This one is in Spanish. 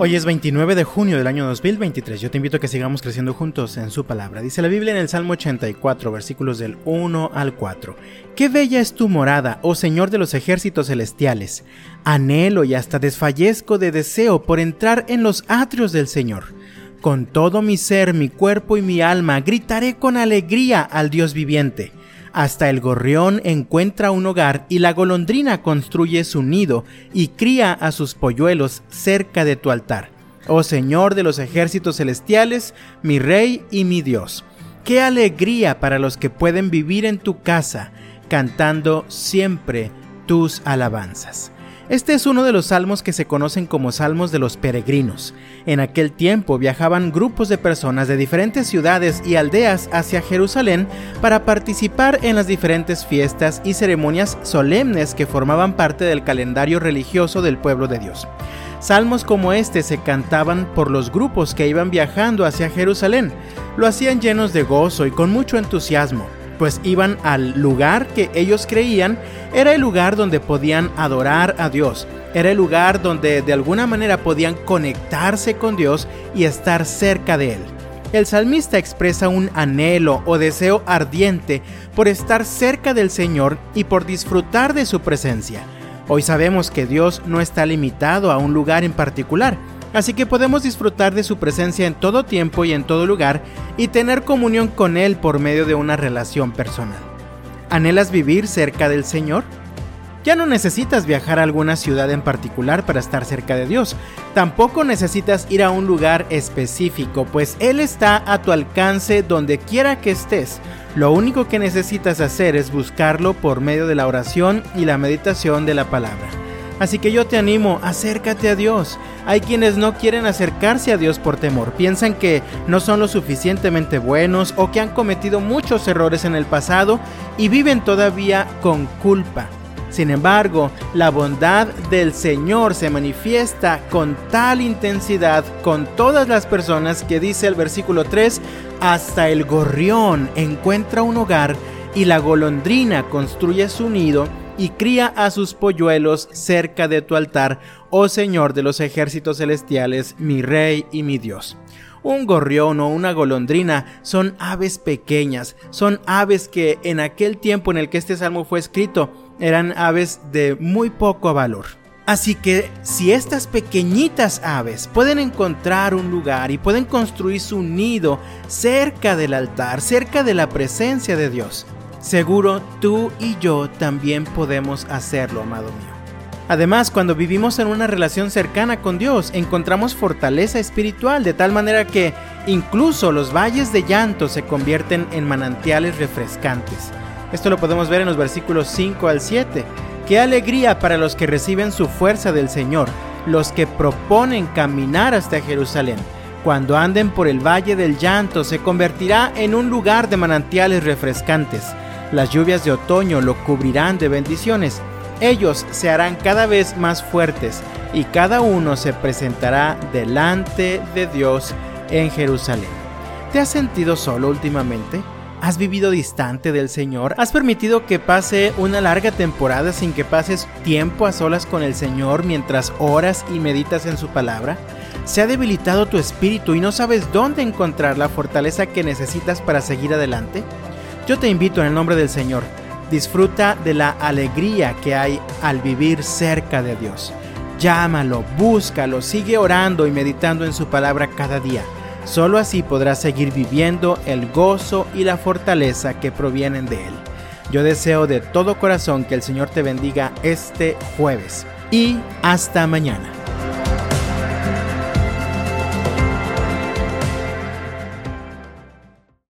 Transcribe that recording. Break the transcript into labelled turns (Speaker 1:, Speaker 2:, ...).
Speaker 1: Hoy es 29 de junio del año 2023. Yo te invito a que sigamos creciendo juntos en su palabra. Dice la Biblia en el Salmo 84, versículos del 1 al 4. Qué bella es tu morada, oh Señor de los ejércitos celestiales. Anhelo y hasta desfallezco de deseo por entrar en los atrios del Señor. Con todo mi ser, mi cuerpo y mi alma, gritaré con alegría al Dios viviente. Hasta el gorrión encuentra un hogar y la golondrina construye su nido y cría a sus polluelos cerca de tu altar. Oh Señor de los ejércitos celestiales, mi Rey y mi Dios. Qué alegría para los que pueden vivir en tu casa, cantando siempre tus alabanzas. Este es uno de los salmos que se conocen como salmos de los peregrinos. En aquel tiempo viajaban grupos de personas de diferentes ciudades y aldeas hacia Jerusalén para participar en las diferentes fiestas y ceremonias solemnes que formaban parte del calendario religioso del pueblo de Dios. Salmos como este se cantaban por los grupos que iban viajando hacia Jerusalén. Lo hacían llenos de gozo y con mucho entusiasmo pues iban al lugar que ellos creían era el lugar donde podían adorar a Dios. Era el lugar donde de alguna manera podían conectarse con Dios y estar cerca de Él. El salmista expresa un anhelo o deseo ardiente por estar cerca del Señor y por disfrutar de su presencia. Hoy sabemos que Dios no está limitado a un lugar en particular, Así que podemos disfrutar de su presencia en todo tiempo y en todo lugar y tener comunión con Él por medio de una relación personal. ¿Anhelas vivir cerca del Señor? Ya no necesitas viajar a alguna ciudad en particular para estar cerca de Dios. Tampoco necesitas ir a un lugar específico, pues Él está a tu alcance donde quiera que estés. Lo único que necesitas hacer es buscarlo por medio de la oración y la meditación de la palabra. Así que yo te animo, acércate a Dios. Hay quienes no quieren acercarse a Dios por temor, piensan que no son lo suficientemente buenos o que han cometido muchos errores en el pasado y viven todavía con culpa. Sin embargo, la bondad del Señor se manifiesta con tal intensidad con todas las personas que dice el versículo 3, hasta el gorrión encuentra un hogar y la golondrina construye su nido y cría a sus polluelos cerca de tu altar, oh Señor de los ejércitos celestiales, mi Rey y mi Dios. Un gorrión o una golondrina son aves pequeñas, son aves que en aquel tiempo en el que este salmo fue escrito eran aves de muy poco valor. Así que si estas pequeñitas aves pueden encontrar un lugar y pueden construir su nido cerca del altar, cerca de la presencia de Dios, Seguro tú y yo también podemos hacerlo, amado mío. Además, cuando vivimos en una relación cercana con Dios, encontramos fortaleza espiritual, de tal manera que incluso los valles de llanto se convierten en manantiales refrescantes. Esto lo podemos ver en los versículos 5 al 7. Qué alegría para los que reciben su fuerza del Señor, los que proponen caminar hasta Jerusalén. Cuando anden por el valle del llanto, se convertirá en un lugar de manantiales refrescantes. Las lluvias de otoño lo cubrirán de bendiciones. Ellos se harán cada vez más fuertes y cada uno se presentará delante de Dios en Jerusalén. ¿Te has sentido solo últimamente? ¿Has vivido distante del Señor? ¿Has permitido que pase una larga temporada sin que pases tiempo a solas con el Señor mientras oras y meditas en su palabra? ¿Se ha debilitado tu espíritu y no sabes dónde encontrar la fortaleza que necesitas para seguir adelante? Yo te invito en el nombre del Señor, disfruta de la alegría que hay al vivir cerca de Dios. Llámalo, búscalo, sigue orando y meditando en su palabra cada día. Solo así podrás seguir viviendo el gozo y la fortaleza que provienen de Él. Yo deseo de todo corazón que el Señor te bendiga este jueves y hasta mañana.